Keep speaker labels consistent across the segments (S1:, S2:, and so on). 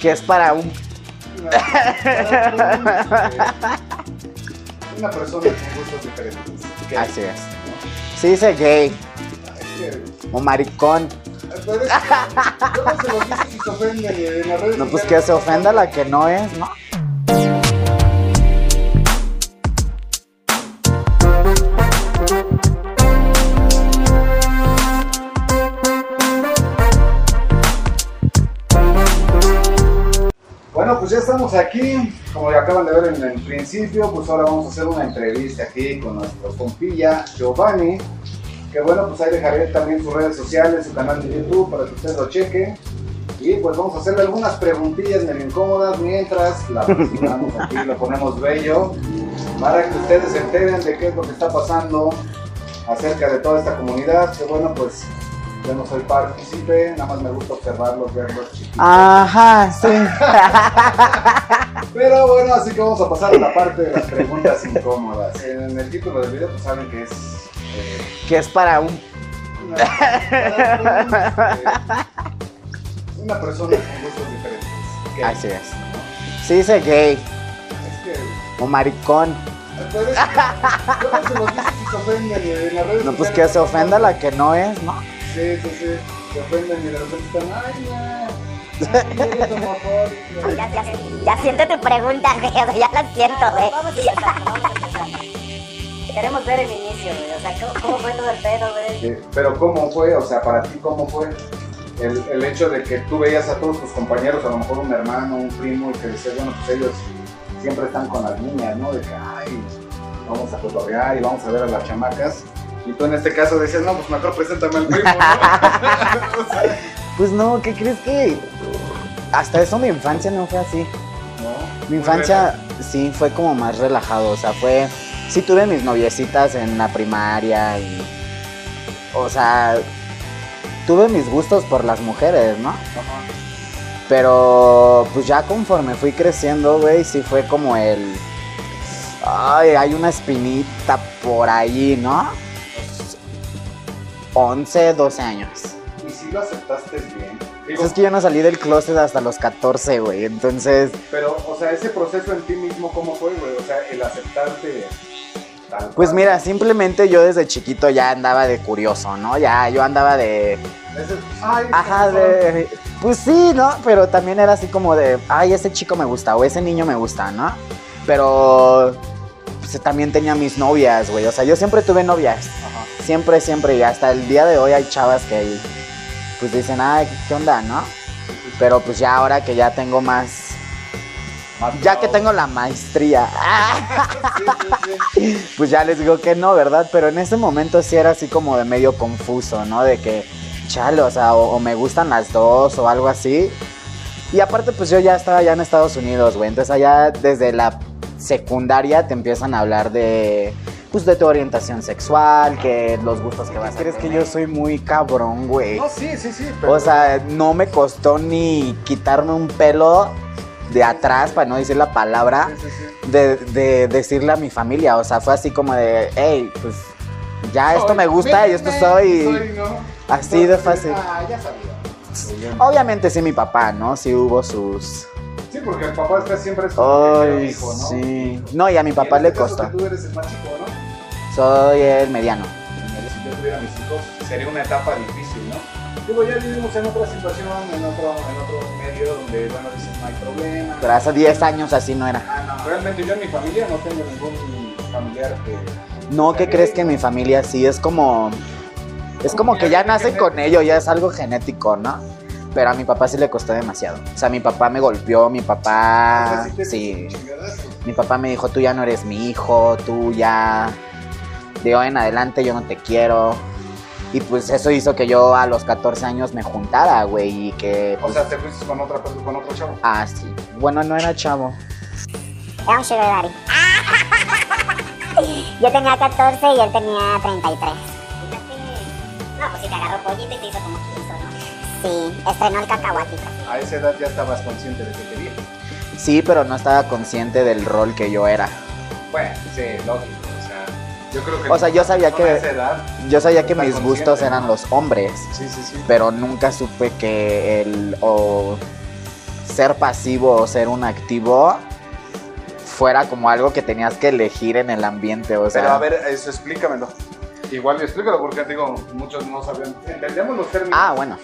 S1: Que es para un.
S2: una, persona con gustos diferentes.
S1: Así es. Sí, dice gay o maricón.
S2: pero es que, se lo dices y se ofenden eh, en las redes
S1: No, pues que se ofenda la que no es, ¿no?
S2: Aquí, como ya acaban de ver en el principio, pues ahora vamos a hacer una entrevista aquí con nuestro compilla Giovanni, que bueno, pues ahí dejaré también sus redes sociales, su canal de YouTube para que ustedes lo chequen. Y pues vamos a hacerle algunas preguntillas medio incómodas mientras la presionamos aquí, lo ponemos bello, para que ustedes se enteren de qué es lo que está pasando acerca de toda esta comunidad, que bueno, pues yo no soy partícipe, nada más me gusta observarlos, verlos chiquitos.
S1: Ajá, sí.
S2: Pero bueno, así que vamos a pasar a la parte de las preguntas incómodas. En el título del video pues saben que es eh,
S1: Que es para un.
S2: una, para un, eh, una persona con gustos diferentes.
S1: Así es. Sí, dice gay
S2: Es que,
S1: o maricón.
S2: pero es que luego se los dices y se ofenden en las redes
S1: No, pues que se ofenda la que no es, ¿no?
S2: Sí, sí, sí. Se ofenden y de repente están, ay, no. ay, eres homofóbico".
S3: Ya, ya, ya siento tu pregunta, güey. Ya la siento, güey.
S4: Vamos a empezar, vamos a empezar. Queremos ver el inicio, güey. O sea, ¿cómo, cómo fue todo el pedo, güey?
S2: Sí, Pero ¿cómo fue? O sea, para ti, ¿cómo fue? El, el hecho de que tú veías a todos tus compañeros, a lo mejor un hermano, un primo, y que decías, bueno, pues ellos siempre están con las niñas, ¿no? De que, ay, vamos a cotorrear y vamos a ver a las chamacas. Y tú en este caso decías, no, pues mejor preséntame al primo, ¿no? O sea,
S1: Pues no, ¿qué crees que.? Hasta eso mi infancia no fue así.
S2: ¿no?
S1: Mi infancia sí fue como más relajado, o sea, fue... Sí tuve mis noviecitas en la primaria y... O sea, tuve mis gustos por las mujeres, ¿no?
S2: Ajá.
S1: Pero pues ya conforme fui creciendo, güey, sí fue como el... Ay, hay una espinita por ahí, ¿no? 11, 12 años.
S2: Y si lo aceptaste bien. Digo,
S1: Pues es que yo no salí del closet hasta los 14, güey, entonces...
S2: Pero, o sea, ese proceso en ti mismo, ¿cómo fue, güey? O sea, el aceptarte tal
S1: Pues mira, simplemente yo desde chiquito ya andaba de curioso, ¿no? Ya yo andaba de...
S2: Ay,
S1: Ajá,
S2: ¿cómo
S1: de... Pues sí, ¿no? Pero también era así como de, ay, ese chico me gusta o ese niño me gusta, ¿no? Pero pues, también tenía mis novias, güey. O sea, yo siempre tuve novias.
S2: Ajá.
S1: Siempre, siempre. Y hasta el día de hoy hay chavas que pues dicen, ay, ¿qué onda, no? Pero pues ya ahora que ya tengo más...
S2: Más
S1: Ya que tengo la maestría,
S2: Sí, sí, sí.
S1: pues ya les digo que no, ¿verdad? Pero en ese momento sí era así como de medio confuso, ¿no? De que, chale, o sea, o, o me gustan las dos o algo así. Y aparte, pues yo ya estaba ya en Estados Unidos, güey. Entonces allá desde la secundaria te empiezan a hablar de, pues de tu orientación sexual, que los gustos que vas a ¿Crees que yo soy muy cabrón, güey?
S2: No, sí, sí, sí. Pero,
S1: O sea, no me costó ni quitarme un pelo de atrás, para no decir la palabra
S2: Sí, sí, sí.
S1: de, de decirle a mi familia. O sea, fue así como de, hey, pues ya esto
S2: Soy-
S1: me gusta y esto soy.
S2: soy, ¿no?
S1: así de fácil.
S2: Ah, ya sabía.
S1: Obviamente sí mi papá, ¿no? Sí hubo sus...
S2: Sí, porque el papá está siempre es como
S1: Ay,
S2: hijo, ¿no?
S1: sí. No, y a mi
S2: Y en
S1: papá le
S2: este caso
S1: costó.
S2: que tú eres el más chico, ¿no?
S1: Soy el mediano.
S2: Si yo tuviera mis hijos, sería una etapa difícil, ¿no? Digo, ya vivimos en otra situación, en otro, en otro medio donde, bueno, dices, no hay problema.
S1: Pero hace 10 años así no era.
S2: Ah, no, realmente yo en mi familia no tengo ningún familiar que...
S1: No, ¿qué crees que en mi familia sí? Es como... Es como que ya nacen con ello, ya es algo genético, ¿no? Pero a mi papá sí le costó demasiado. O sea, mi papá me golpeó, mi papá... Sí. Mi papá me dijo, tú ya no eres mi hijo, tú ya... De hoy en adelante yo no te quiero. Y pues eso hizo que yo a los 14 años me juntara, güey, y que...
S2: O
S1: Pues,
S2: sea, te fuiste con, otra, con otro chavo.
S1: ah, sí. Bueno, no era chavo.
S3: Era un sugar daddy. Yo tenía 14 y él tenía 33.
S4: No, pues si te agarró pollito y te hizo como quiso, ¿no?
S3: Sí, estrenó el cacahuatito.
S2: A esa edad ya estabas consciente de que querías.
S1: Sí, pero no estaba consciente del rol que yo era.
S2: Bueno, sí, lógico. O sea, yo creo que.
S1: O sea, yo sabía que-
S2: edad,
S1: Yo sabía que mis
S2: consciente,
S1: gustos
S2: ¿no?
S1: eran los hombres,
S2: sí, sí, sí.
S1: pero nunca supe que el o ser pasivo o ser un activo fuera como algo que tenías que elegir en el ambiente, o sea.
S2: Pero a ver, eso explícamelo. Igual explícalo porque digo, muchos no saben. Entendemos los términos.
S1: Ah, bueno.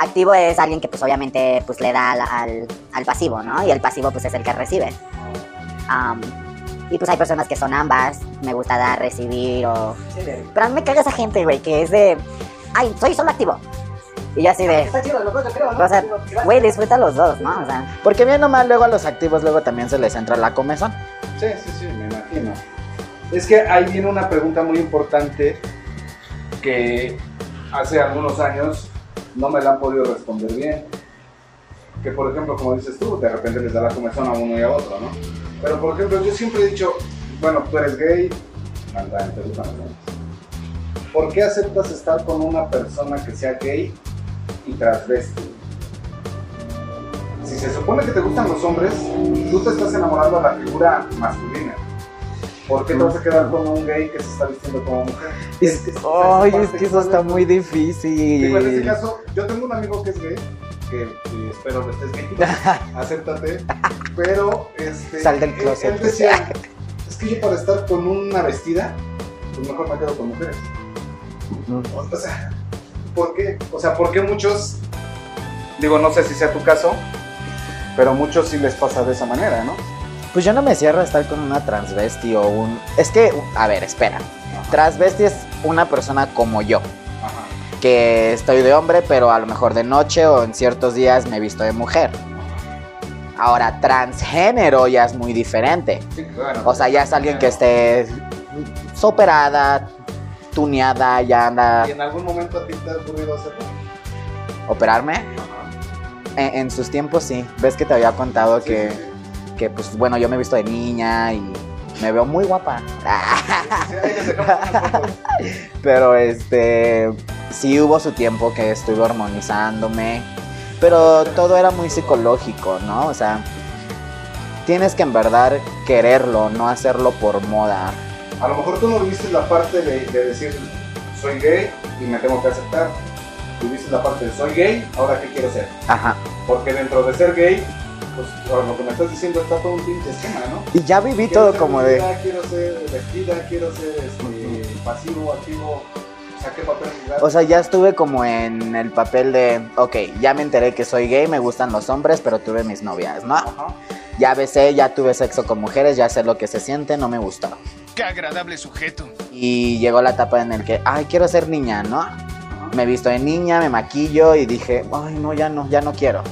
S3: Activo es alguien que pues obviamente pues le da al, al- al pasivo, ¿no? Y el pasivo pues es el que recibe. Am, y pues hay personas que son ambas, me gusta dar, recibir o... Pero a mí me caga esa gente, güey, que es de... Ay, soy solo activo. Y yo así de...
S4: Está chido, los dos, yo creo, ¿no?
S3: O sea, güey, disfruta los dos, ¿no? O sea,
S1: Porque bien nomás luego a los activos luego también se les entra la comezón.
S2: Sí, sí, sí, me imagino. Es que ahí viene una pregunta muy importante que hace algunos años no me la han podido responder bien. Que por ejemplo, como dices tú, de repente les da la comezón a uno y a otro, ¿no? Pero por ejemplo, yo siempre he dicho, bueno, tú eres gay, anda, te gustan. ¿Por qué aceptas estar con una persona que sea gay y transvesti? Si se supone que te gustan los hombres, tú te estás enamorando de la figura masculina. ¿Por qué te vas a quedar con un gay que se está vistiendo como mujer?
S1: Es,
S2: que-
S1: ay, es que eso está muy
S2: Digo, en
S1: difícil.
S2: caso, yo tengo un amigo que es gay, que, que espero que estés gay, acéptate, pero este,
S1: Sal del closet.
S2: Él, decía, es que yo para estar con una vestida, pues mejor me quedo con mujeres. O sea, ¿por qué? O sea, ¿por qué muchos, digo, no sé si sea tu caso, pero muchos sí les pasa de esa manera, ¿no?
S1: Pues yo no me cierro a estar con una transvesti o un... Es que, a ver, espera. Transvesti es una persona como yo. Que estoy de hombre, pero a lo mejor de noche o en ciertos días me he visto de mujer. Ahora, transgénero ya es muy diferente.
S2: Sí, claro.
S1: O sea, ya es alguien que esté superada, tuneada, ya anda
S2: ¿Y en algún momento a ti te ha ocurrido hacerlo?
S1: operarme.
S2: Ajá.
S1: En, en sus tiempos sí. Ves que te había contado
S2: Sí,
S1: que,
S2: sí,
S1: que, pues bueno, yo me he visto de niña y me veo muy guapa. Pero este sí hubo su tiempo que estuve hormonizándome, pero todo era muy psicológico, ¿no? O sea, tienes que en verdad quererlo, no hacerlo por moda.
S2: A lo mejor tú no viviste la parte de, de decir soy gay y me tengo que aceptar. Tuviste la parte de soy gay, ahora qué quiero ser.
S1: Ajá.
S2: Porque dentro de ser gay, pues lo que me estás diciendo está todo un pinche esquema, ¿no?
S1: Y ya viví
S2: Quiero
S1: todo
S2: ser
S1: como de
S2: Quiero ser vestida, quiero ser este, pasivo, activo. O sea, ¿qué papel
S1: o sea, ya estuve como en el papel de, ok, ya me enteré que soy gay, me gustan los hombres, pero tuve mis novias, ¿no?
S2: Ajá.
S1: Ya besé, ya tuve sexo con mujeres, ya sé lo que se siente, no me gustó.
S5: Qué agradable sujeto.
S1: Y llegó la etapa en el que, ay, quiero ser niña, ¿no? Me visto de niña, me maquillo y dije, ay, no, ya no, ya no quiero.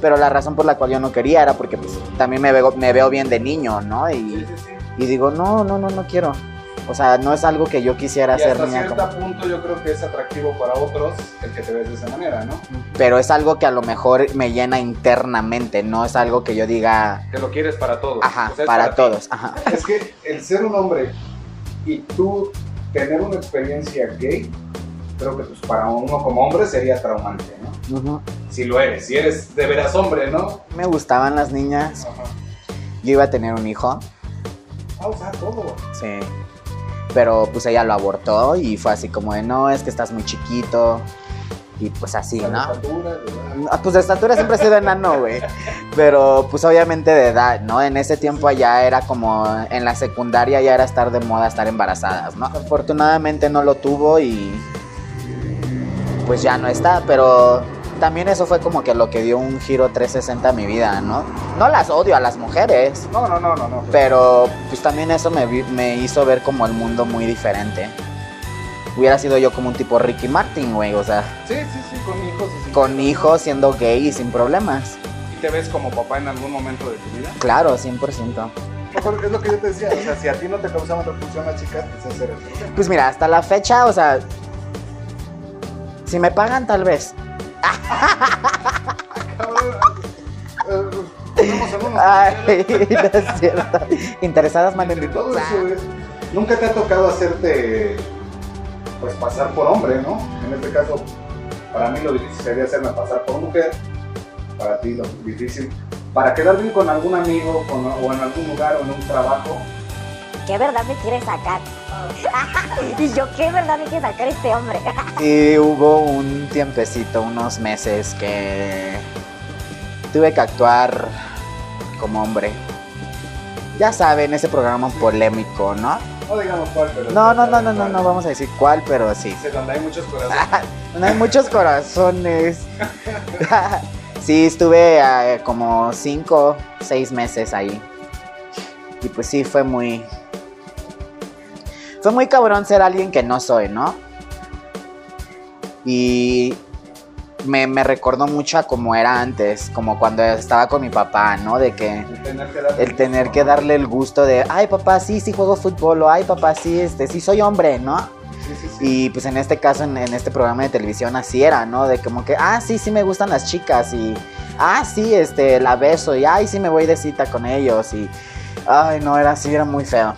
S1: Pero la razón por la cual yo no quería era porque pues, también me veo, me veo bien de niño, ¿no?
S2: Sí,
S1: Y,
S2: sí, sí.
S1: y digo, no, no, no, no quiero. O sea, no es algo que yo quisiera
S2: Y
S1: hacer
S2: hasta cierto
S1: como...
S2: punto yo creo que es atractivo para otros el que te ves de esa manera, ¿no?
S1: Pero es algo que a lo mejor me llena internamente, no es algo que yo diga,
S2: Que lo quieres para todos.
S1: ajá,
S2: O sea, es
S1: para
S2: ti.
S1: todos, ajá.
S2: Es que el ser un hombre y tú tener una experiencia gay, creo que pues para uno como hombre sería traumante, ¿no?
S1: Ujú.
S2: Si lo eres, si eres de veras hombre, ¿no?
S1: Me gustaban las niñas,
S2: Ajá.
S1: yo iba a tener un hijo,
S2: Ah, o sea, todo.
S1: Sí. Pero pues ella lo abortó y fue así como de, no, es que estás muy chiquito. Y pues así, ¿no?
S2: estatura.
S1: Ah, Pues de estatura siempre he sido enano, güey. Pero pues obviamente de edad, ¿no? En ese tiempo ya era como, en la secundaria ya era estar de moda estar embarazadas, ¿no? Afortunadamente no lo tuvo y pues ya no está, pero también eso fue como que lo que dio un giro 360 a mi vida, ¿no? No las odio a las mujeres,
S2: No, no, no, no, no.
S1: pero pues también eso me, me hizo ver como el mundo muy diferente. Hubiera sido yo como un tipo Ricky Martin, güey, o sea,
S2: Sí, sí, sí, con hijos. y sin
S1: con hijos siendo gay y sin problemas.
S2: ¿Y te ves como papá en algún momento de tu vida?
S1: Claro, 100%.
S2: Mejor, Es lo que yo te decía, o sea, si a ti no te causaban repulsión las chicas, pues era el problema.
S1: Pues mira, hasta la fecha, o sea, si me pagan tal vez.
S2: Cabrón, ponemos en unos
S1: Ay, no es cierto. Interesadas, manden mi
S2: todo eso es, nunca te ha tocado hacerte, pues pasar por hombre, ¿no? En este caso, para mí lo difícil sería hacerme pasar por mujer, para ti lo difícil, para quedar bien con algún amigo con- o en algún lugar o en un trabajo,
S3: ¿Qué verdad me quiere sacar? y yo, ¿qué verdad me quiere sacar este hombre?
S1: Y hubo un tiempecito, unos meses que tuve que actuar como hombre. Ya saben, ese programa polémico, ¿no?
S2: No digamos cuál, pero.
S1: No, no, no, no, no, no vamos a decir cuál, pero sí.
S2: Donde hay muchos corazones.
S1: No hay muchos corazones. sí, estuve eh, como cinco, seis meses ahí. Y pues sí, fue muy... Fue muy cabrón ser alguien que no soy, ¿no? Y me, me recordó mucho a como era antes, como cuando estaba con mi papá, ¿no? De que
S2: El tener que darle.
S1: el tener que darle el gusto de, ay papá, sí, sí juego fútbol, o ay papá, sí, este, sí soy hombre, ¿no?
S2: Sí, sí, sí.
S1: Y pues en este caso, en, en este programa de televisión así era, ¿no? De como que, ah, sí, sí me gustan las chicas y, ah, sí, este, la beso y, ay, sí me voy de cita con ellos y, ay, no, era así, era muy feo.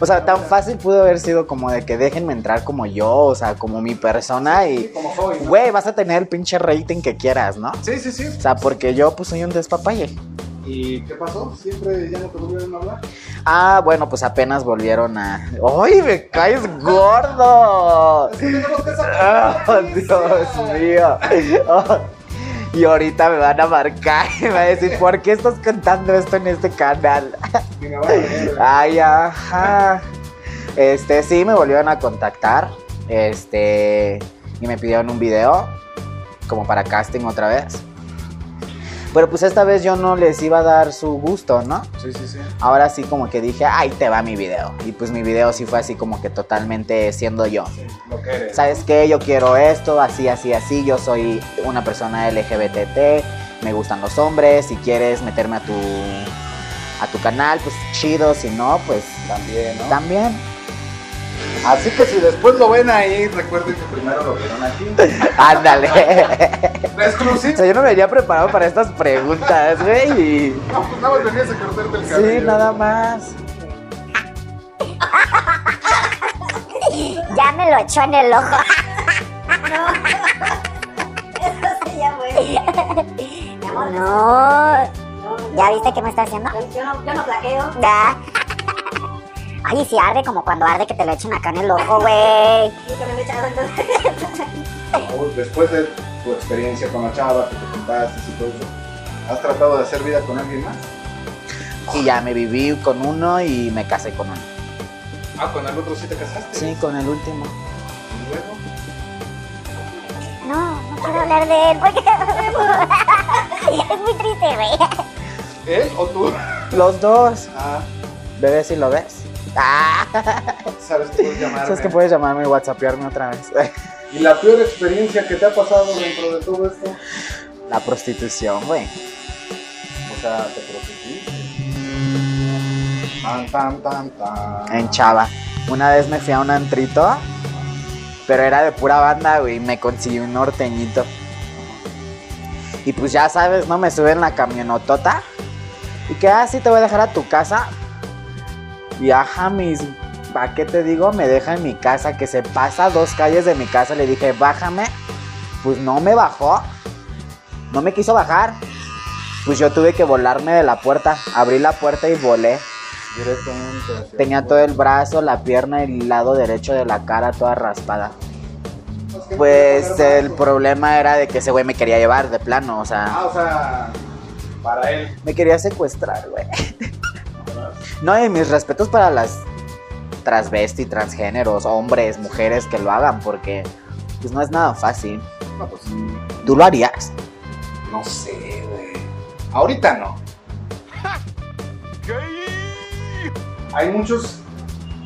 S1: O sea, tan fácil pudo haber sido como de que déjenme entrar como yo, o sea, como mi persona
S2: Sí,
S1: y,
S2: como soy, ¿no?
S1: güey, vas a tener el pinche rating que quieras, ¿no?
S2: Sí, sí, sí.
S1: O sea, porque yo pues soy un despapalle.
S2: ¿Y qué pasó? ¿Siempre ya no te volvieron a hablar?
S1: Ah, bueno, pues apenas volvieron a... ¡Ay, me caes gordo!
S2: Es que tenemos que.
S1: ¡Oh, Dios mío! Oh, y ahorita me van a marcar y me van a decir, ¿por qué estás cantando esto en este canal? Ay, ajá. Este, sí, me volvieron a contactar. Este, y me pidieron un video, como para casting otra vez. Pero pues esta vez yo no les iba a dar su gusto, ¿no?
S2: Sí, sí, sí.
S1: Ahora sí como que dije, ahí te va mi video. Y pues mi video sí fue así como que totalmente siendo yo.
S2: Sí, lo que eres.
S1: ¿Sabes qué? Yo quiero esto, así, así, así. Yo soy una persona LGBTT, me gustan los hombres. Si quieres meterme a tu, a tu canal, pues chido. Si no, pues
S2: También, ¿no?
S1: también.
S2: Así que si después lo ven ahí, recuerden que primero lo vieron aquí.
S1: Ándale.
S2: La
S1: o sea, yo no me venía preparado para estas preguntas, güey. y-
S2: No, pues nada más venías a cortarte el cabello.
S1: Sí, nada más.
S3: Ya me lo echó en el ojo.
S4: Eso ya fue. Mi amor,
S3: No.
S4: no,
S3: ¿Ya viste qué me está haciendo?
S4: Yo no, yo no flaqueo.
S3: Ya. Ay, sí arde como cuando arde que te lo echen acá en el ojo, güey.
S4: Nunca me lo he echado entonces.
S2: Uy, Después de tu experiencia con la chava que te contaste y todo eso, ¿has tratado de hacer vida con alguien más?
S1: Y ya me viví con uno y me casé con uno.
S2: Ah, con el otro sí te casaste.
S1: Sí, con el último.
S2: Y luego.
S3: No, no puedo hablar de él porque es muy triste, güey.
S2: ¿Él o tú?
S1: Los dos.
S2: Ah,
S1: Bebé, si lo ves. Ah.
S2: sabes que puedes llamarme.
S1: Sabes que puedes llamarme y whatsappearme otra vez.
S2: ¿Y la peor experiencia que te ha pasado dentro de todo esto?
S1: La prostitución, güey.
S2: O sea, te prostituiste. Tan, tan, tan, tan.
S1: En Chava. Una vez me fui a un antrito, pero era de pura banda, güey. y Me conseguí un norteñito. Y pues ya sabes, ¿no? Me sube en la camionotota. Y que así te voy a dejar a tu casa. Y ajá, mis. ¿Para qué te digo? Me deja en mi casa, que se pasa dos calles de mi casa. Le dije, bájame. Pues no me bajó. No me quiso bajar. Pues yo tuve que volarme de la puerta. Abrí la puerta y volé.
S2: Directamente
S1: Tenía todo el brazo, la pierna y el lado derecho de la cara toda raspada.
S2: Pues, ¿qué
S1: Pues
S2: puede pasar
S1: el problema era de que ese güey me quería llevar de plano, o sea,
S2: Ah, o sea, para él.
S1: me quería secuestrar, güey. No, y mis respetos para las transvesti, transgéneros, hombres, mujeres que lo hagan, porque pues no es nada fácil.
S2: No, pues
S1: ¿Tú lo harías?
S2: no sé, güey. Ahorita no. Hay muchos,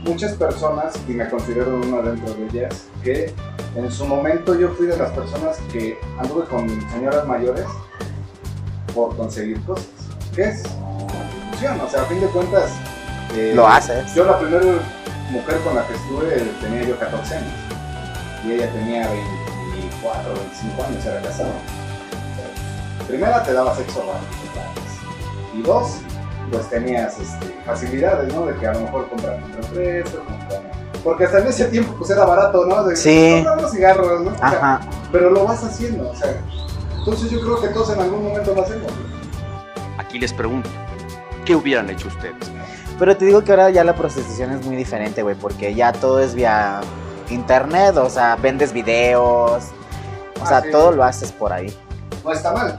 S2: muchas personas, y me considero una dentro de ellas, que en su momento yo fui de las personas que anduve con señoras mayores por conseguir cosas. ¿Qué es? Prostitución. O sea, a fin de cuentas. eh,
S1: Lo haces.
S2: Yo la primera mujer con la que estuve tenía yo 14 años. Y ella tenía 24, 25 años, era casada. Primera te daba sexo gratis. Y dos, pues tenías este, facilidades, ¿no? De que a lo mejor comprar un refresco, comprar- Porque hasta en ese tiempo pues era barato, ¿no? De,
S1: Sí.
S2: comprar unos cigarros, ¿no? O sea,
S1: Ajá.
S2: pero lo vas haciendo, o sea. Entonces yo creo que todos en algún momento lo hacemos.
S6: Aquí les pregunto, ¿qué hubieran hecho ustedes?
S1: Pero te digo que ahora ya la prostitución es muy diferente, güey, porque ya todo es vía internet, o sea, vendes videos, o
S2: Ah,
S1: sea,
S2: sí.
S1: todo lo haces por ahí.
S2: No está mal.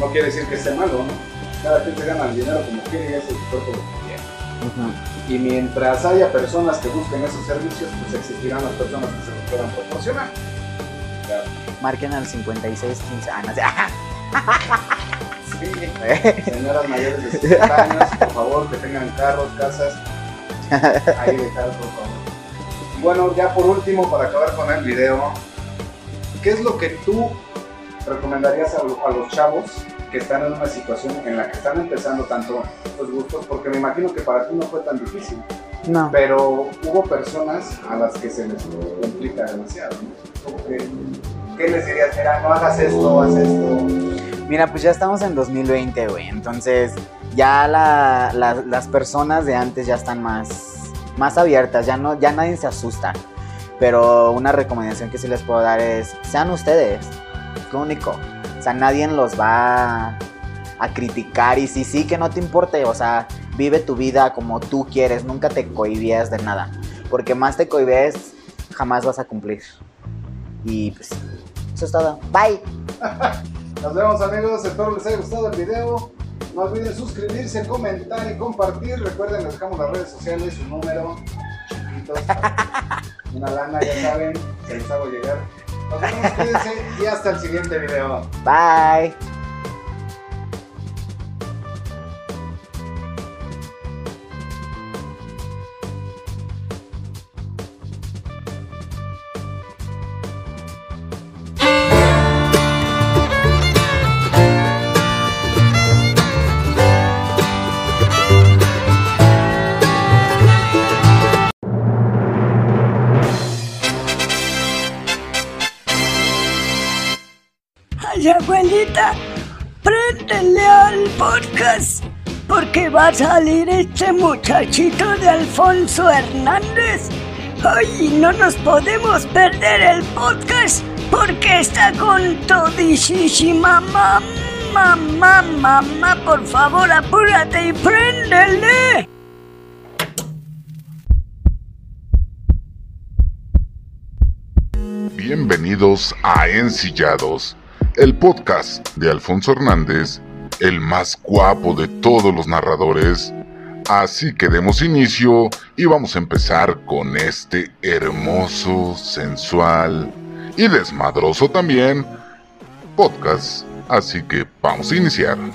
S2: no quiere decir que esté malo, ¿no? Cada quien se gana el dinero como quiere y hace su cuerpo lo que quiere. Y mientras haya personas que busquen esos servicios, pues existirán las personas que se los puedan proporcionar. Claro.
S1: Marquen al 5615. Ah, no sé.
S2: Sí. Señoras mayores de 60 años, por favor, que tengan carros, casas, ahí dejar, por favor. Y bueno, ya por último, para acabar con el video, ¿qué es lo que tú recomendarías a, lo- a los chavos que están en una situación en la que están empezando tanto los gustos? Porque me imagino que para ti no fue tan difícil,
S1: No.
S2: pero hubo personas a las que se les complica demasiado, ¿no? ¿Qué les dirías? Mira, no hagas esto, haz esto.
S1: Mira, pues ya estamos en 2020, güey. Entonces, ya la- la- las personas de antes ya están más, más abiertas. Ya, no, ya nadie se asusta. Pero una recomendación que sí les puedo dar es: sean ustedes. Es lo único. O sea, nadie los va a criticar. Y si sí, que no te importe. O sea, vive tu vida como tú quieres. Nunca te cohibías de nada. Porque más te cohibes, jamás vas a cumplir. Y pues, eso es todo. Bye.
S2: Nos vemos amigos, espero les haya gustado el video. No olviden suscribirse, comentar y compartir. Recuerden, les dejamos las redes sociales, su número, chiquitos. Una lana, ya saben, se les hago llegar. Nos vemos, cuídense y hasta el siguiente video.
S1: Bye.
S7: Porque va a salir este muchachito de Alfonso Hernández. Ay, no nos podemos perder el podcast, porque está con todisísima mamá, mamá, mamá, por favor, apúrate y préndele.
S8: Bienvenidos a Ensillados, el podcast de Alfonso Hernández, el más guapo de todos los narradores. Así que demos inicio y vamos a empezar con este hermoso, sensual y desmadroso también podcast. Así que vamos a iniciar.